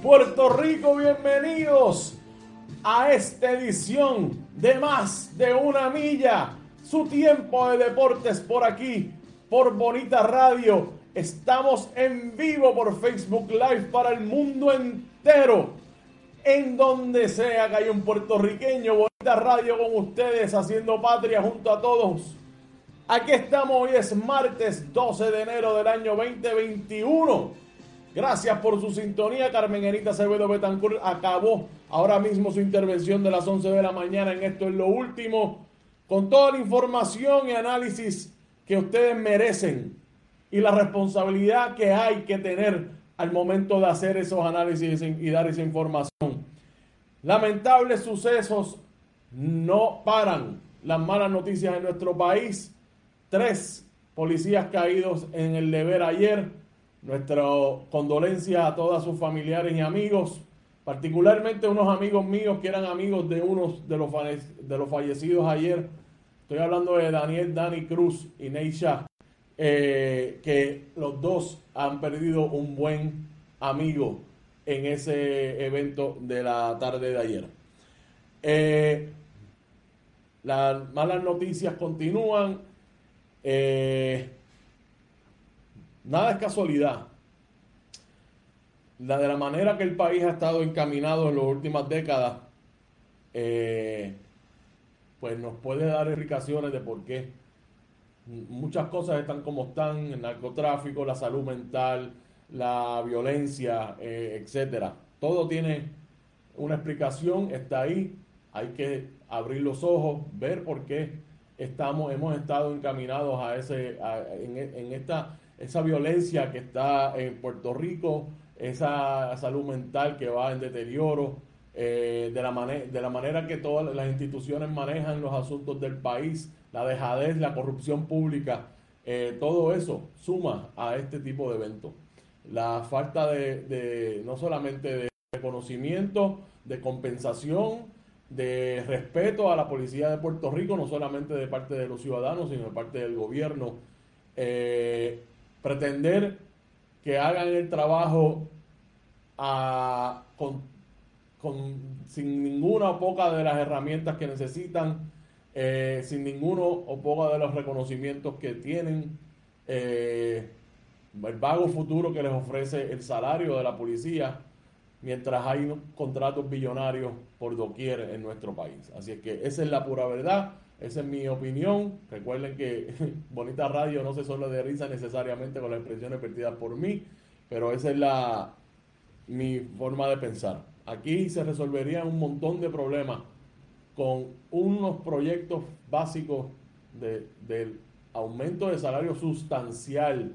Puerto Rico, bienvenidos a esta edición de Más de una Milla, su tiempo de deportes por aquí, por Bonita Radio. Estamos en vivo por Facebook Live para el mundo entero, en donde sea que haya un puertorriqueño, Bonita Radio con ustedes, haciendo patria junto a todos. Aquí estamos, hoy es martes 12 de enero del año 2021. Gracias por su sintonía. Carmen Enita Acevedo Betancourt acabó ahora mismo su intervención de las 11 de la mañana en esto es lo último, con toda la información y análisis que ustedes merecen y la responsabilidad que hay que tener al momento de hacer esos análisis y dar esa información. Lamentables sucesos no paran las malas noticias en nuestro país. Tres policías caídos en el deber ayer nuestra condolencia a todos sus familiares y amigos, particularmente unos amigos míos que eran amigos de unos de los, de los fallecidos ayer. Estoy hablando de Daniel Dani Cruz y Neisha, eh, que los dos han perdido un buen amigo en ese evento de la tarde de ayer. Eh, las malas noticias continúan. Eh, Nada es casualidad. La de la manera que el país ha estado encaminado en las últimas décadas, eh, pues nos puede dar explicaciones de por qué. Muchas cosas están como están, el narcotráfico, la salud mental, la violencia, eh, etcétera. Todo tiene una explicación, está ahí. Hay que abrir los ojos, ver por qué estamos, hemos estado encaminados a ese, en, en esta esa violencia que está en Puerto Rico, esa salud mental que va en deterioro, eh, de, la de la manera que todas las instituciones manejan los asuntos del país, la dejadez, la corrupción pública, eh, todo eso suma a este tipo de eventos. La falta de, no solamente de reconocimiento, de compensación, de respeto a la policía de Puerto Rico, no solamente de parte de los ciudadanos, sino de parte del gobierno. Eh, pretender que hagan el trabajo con, sin ninguna o poca de las herramientas que necesitan, eh, sin ninguno o poca de los reconocimientos que tienen, eh, el vago futuro que les ofrece el salario de la policía, mientras hay contratos billonarios por doquier en nuestro país. Así es que esa es la pura verdad. Esa es mi opinión. Recuerden que Bonita Radio no se solo de risa necesariamente con las expresiones vertidas por mí, pero esa es la mi forma de pensar. Aquí se resolverían un montón de problemas con unos proyectos básicos de, del aumento de salario sustancial,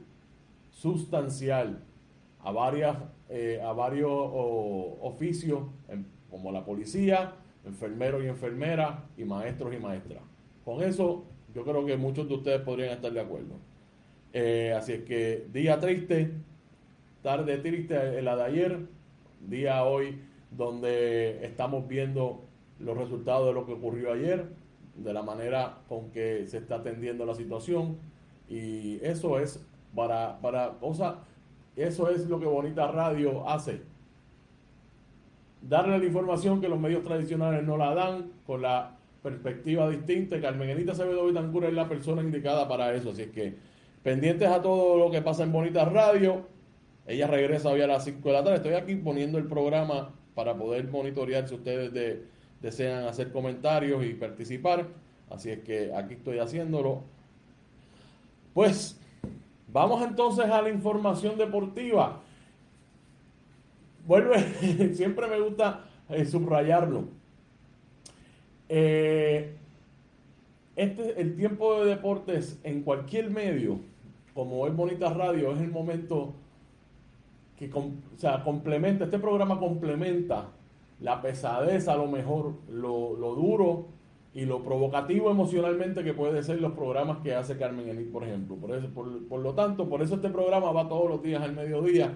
sustancial a, varias, eh, a varios oficios como la policía, enfermeros y enfermeras y maestros y maestras. Con eso yo creo que muchos de ustedes podrían estar de acuerdo. Eh, así es que día triste, tarde triste la de ayer, día hoy donde estamos viendo los resultados de lo que ocurrió ayer, de la manera con que se está atendiendo la situación y eso es para, para eso es lo que Bonita Radio hace. Darle la información que los medios tradicionales no la dan con la perspectiva distinta. Carmen Enita Acevedo Vitancur es la persona indicada para eso. Así es que pendientes a todo lo que pasa en Bonita Radio. Ella regresa hoy a las 5 de la tarde. Estoy aquí poniendo el programa para poder monitorear si ustedes desean hacer comentarios y participar. Así es que aquí estoy haciéndolo. Pues vamos entonces a la información deportiva. Vuelve, siempre me gusta eh, subrayarlo eh, este, el tiempo de deportes en cualquier medio, como es Bonita Radio, es el momento que o sea, complementa, este programa complementa la pesadez, a lo mejor lo, duro y lo provocativo emocionalmente que puede ser los programas que hace Carmen Enid, por ejemplo. Por, eso, por, lo tanto, por eso este programa va todos los días al mediodía,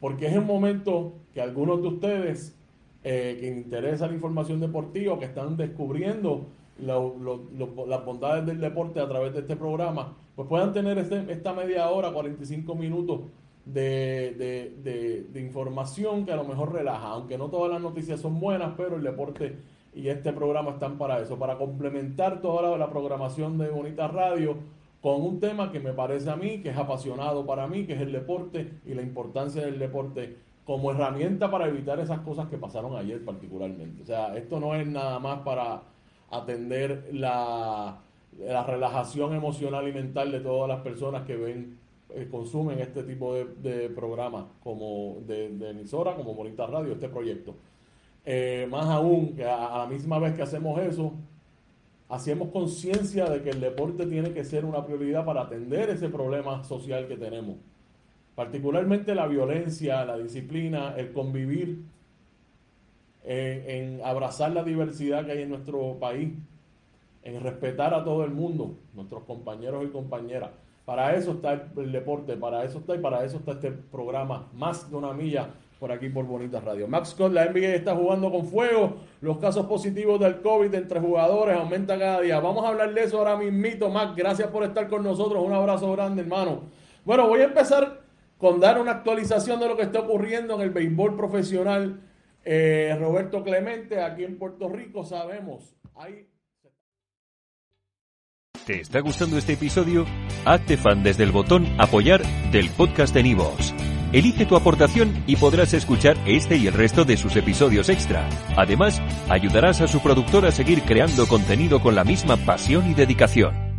porque es el momento que algunos de ustedes eh, que interesa la información deportiva, que están descubriendo las bondades del deporte a través de este programa, pues puedan tener este, esta media hora, 45 minutos de, de, información que a lo mejor relaja, aunque no todas las noticias son buenas, pero el deporte y este programa están para eso, para complementar toda la, programación de Bonita Radio con un tema que me parece a mí, que es apasionado para mí, que es el deporte y la importancia del deporte como herramienta para evitar esas cosas que pasaron ayer particularmente. O sea, esto no es nada más para atender la, la relajación emocional y mental de todas las personas que ven eh, consumen este tipo de, de programas como de, emisora, como Bonita Radio, este proyecto. Eh, más aún, que a, la misma vez que hacemos eso, hacemos conciencia de que el deporte tiene que ser una prioridad para atender ese problema social que tenemos. Particularmente la violencia, la disciplina, el convivir, en abrazar la diversidad que hay en nuestro país, en respetar a todo el mundo, nuestros compañeros y compañeras. Para eso está el, deporte, para eso está y para eso está este programa, más de una milla por aquí por Bonita Radio. Max Scott, la NBA está jugando con fuego. Los casos positivos del COVID entre jugadores aumentan cada día. Vamos a hablar de eso ahora mismito, Max. Gracias por estar con nosotros. Un abrazo grande, hermano. Bueno, voy a empezar con dar una actualización de lo que está ocurriendo en el béisbol profesional. Eh, Roberto Clemente, aquí en Puerto Rico, sabemos, hay ¿Te está gustando este episodio? Hazte fan desde el botón Apoyar del podcast de Nivos. Elige tu aportación y podrás escuchar este y el resto de sus episodios extra. Además, ayudarás a su productor a seguir creando contenido con la misma pasión y dedicación.